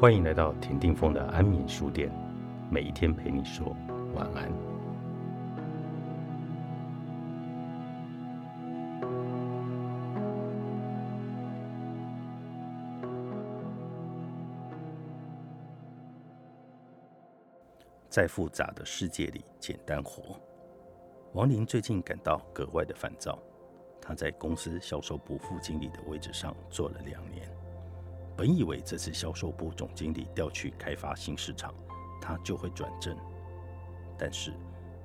欢迎来到田定峰的安眠书店，每一天陪你说晚安。在复杂的世界里简单活。王林最近感到格外的烦躁。他在公司销售部副经理的位置上做了两年，本以为这次销售部总经理调去开发新市场，他就会转正。但是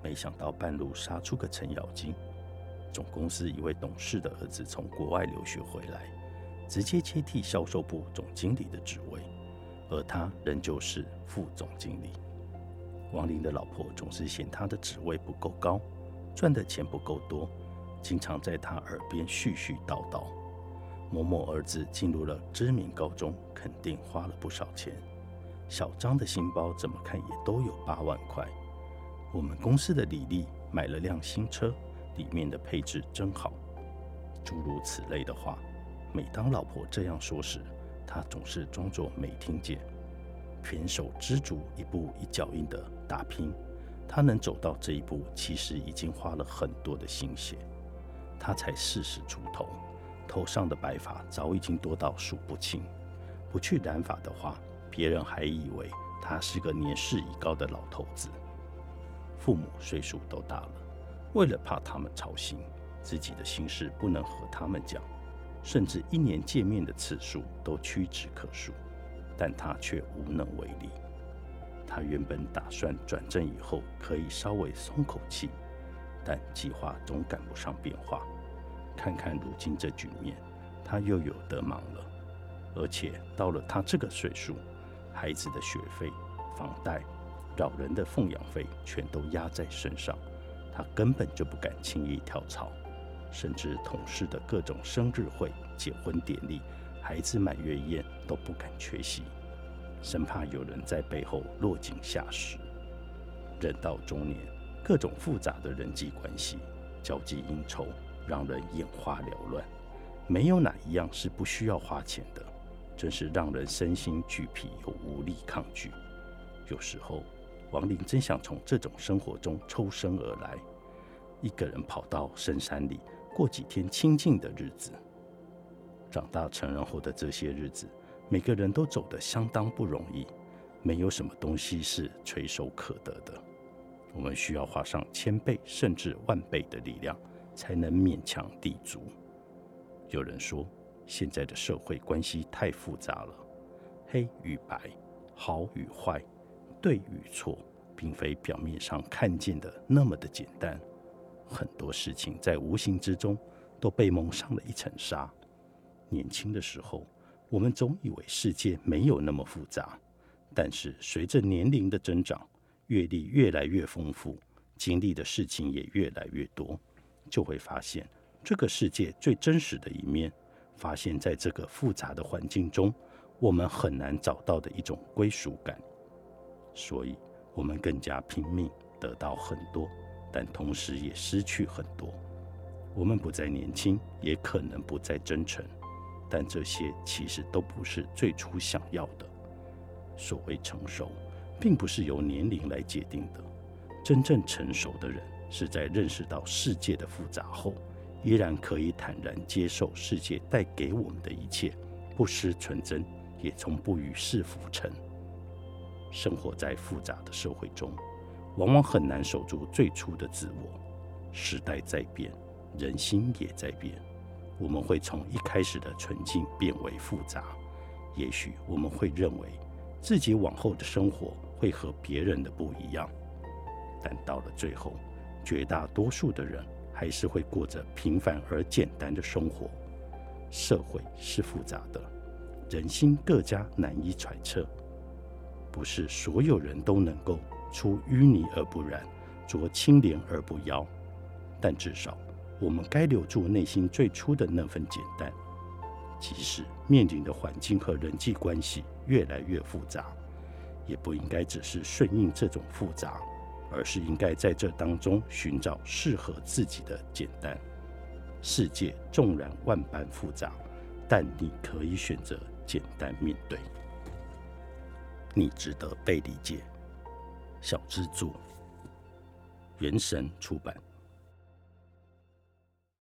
没想到半路杀出个程咬金，总公司一位董事的儿子从国外留学回来，直接接替销售部总经理的职位，而他仍旧是副总经理。王林的老婆总是嫌他的职位不够高，赚的钱不够多。经常在他耳边絮絮叨叨：“某某儿子进入了知名高中，肯定花了不少钱。小张的新包怎么看也都有八万块。我们公司的李丽买了辆新车，里面的配置真好。”诸如此类的话。每当老婆这样说时，他总是装作没听见，胼手知足，一步一脚印的打拼。他能走到这一步，其实已经花了很多的心血。他才四十出头，头上的白发早已经多到数不清。不去染发的话，别人还以为他是个年事已高的老头子。父母岁数都大了，为了怕他们操心，自己的心事不能和他们讲，甚至一年见面的次数都屈指可数。但他却无能为力。他原本打算转正以后可以稍微松口气。但计划总赶不上变化，看看如今这局面，他又有得忙了。而且到了他这个岁数，孩子的学费、房贷、老人的奉养费全都压在身上，他根本就不敢轻易跳槽。甚至同事的各种生日会、结婚典礼、孩子满月宴都不敢缺席，生怕有人在背后落井下石。人到中年。各种复杂的人际关系、交际应酬，让人眼花缭乱。没有哪一样是不需要花钱的，真是让人身心俱疲又无力抗拒。有时候，王林真想从这种生活中抽身而来，一个人跑到深山里过几天清静的日子。长大成人后的这些日子，每个人都走得相当不容易，没有什么东西是垂手可得的。我们需要花上千倍甚至万倍的力量，才能勉强抵足。有人说，现在的社会关系太复杂了，黑与白，好与坏，对与错，并非表面上看见的那么的简单。很多事情在无形之中都被蒙上了一层纱。年轻的时候，我们总以为世界没有那么复杂，但是随着年龄的增长，阅历越来越丰富，经历的事情也越来越多，就会发现这个世界最真实的一面。发现在这个复杂的环境中，我们很难找到的一种归属感。所以，我们更加拼命得到很多，但同时也失去很多。我们不再年轻，也可能不再真诚，但这些其实都不是最初想要的。所谓成熟。并不是由年龄来界定的。真正成熟的人，是在认识到世界的复杂后，依然可以坦然接受世界带给我们的一切，不失纯真，也从不与世浮沉。生活在复杂的社会中，往往很难守住最初的自我。时代在变，人心也在变，我们会从一开始的纯净变为复杂。也许我们会认为，自己往后的生活。会和别人的不一样，但到了最后，绝大多数的人还是会过着平凡而简单的生活。社会是复杂的，人心各家难以揣测，不是所有人都能够出淤泥而不染，濯清涟而不妖。但至少，我们该留住内心最初的那份简单，即使面临的环境和人际关系越来越复杂。也不应该只是顺应这种复杂，而是应该在这当中寻找适合自己的简单。世界纵然万般复杂，但你可以选择简单面对。你值得被理解。小制作，原神出版。